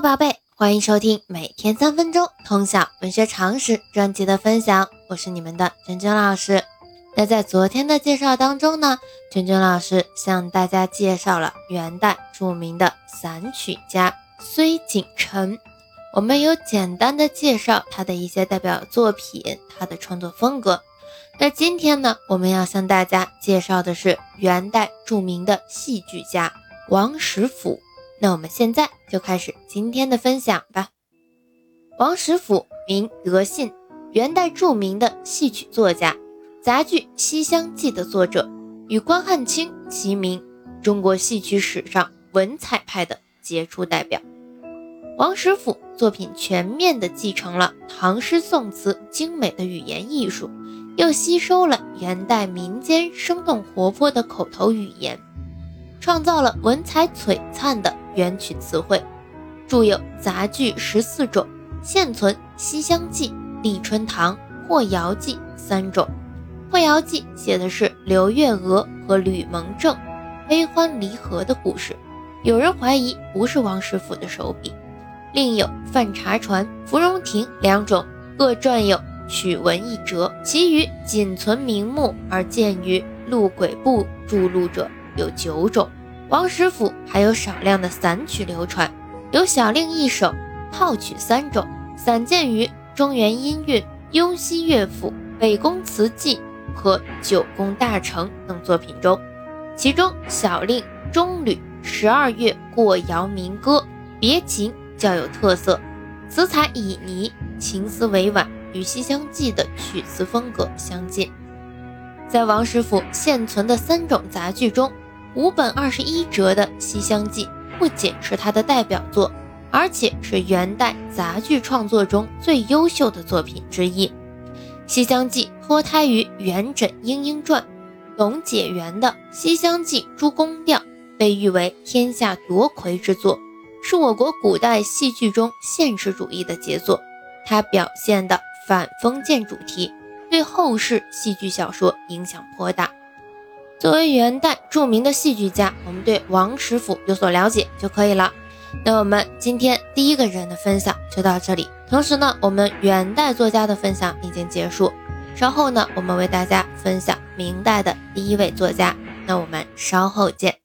宝贝，欢迎收听每天三分钟通晓文学常识专辑的分享，我是你们的娟娟老师。那在昨天的介绍当中呢，娟娟老师向大家介绍了元代著名的散曲家崔景成，我们有简单的介绍他的一些代表作品，他的创作风格。那今天呢，我们要向大家介绍的是元代著名的戏剧家王实甫。那我们现在就开始今天的分享吧。王实甫，名德信，元代著名的戏曲作家，杂剧《西厢记》的作者，与关汉卿齐名，中国戏曲史上文采派的杰出代表。王实甫作品全面地继承了唐诗宋词精美的语言艺术，又吸收了元代民间生动活泼的口头语言，创造了文采璀璨的。元曲词汇，著有杂剧十四种，现存《西厢记》《丽春堂》《霍瑶记》三种。《霍瑶记》写的是刘月娥和吕蒙正悲欢离合的故事，有人怀疑不是王实甫的手笔。另有《范茶船》《芙蓉亭》两种，各撰有曲文一折，其余仅存名目而见于录轨部著录者有九种。王实甫还有少量的散曲流传，有小令一首、套曲三种，散见于《中原音韵》《雍西乐府》《北宫词记》和《九宫大成》等作品中。其中小令、中吕、十二月过窑民歌、别情较有特色，词采旖旎，情思委婉，与《西厢记》的曲词风格相近。在王实甫现存的三种杂剧中，五本二十一折的《西厢记》不仅是他的代表作，而且是元代杂剧创作中最优秀的作品之一。《西厢记》脱胎于元稹《莺莺传》，董解元的《西厢记》诸宫调被誉为天下夺魁之作，是我国古代戏剧中现实主义的杰作。它表现的反封建主题，对后世戏剧小说影响颇大。作为元代著名的戏剧家，我们对王实甫有所了解就可以了。那我们今天第一个人的分享就到这里。同时呢，我们元代作家的分享已经结束。稍后呢，我们为大家分享明代的第一位作家。那我们稍后见。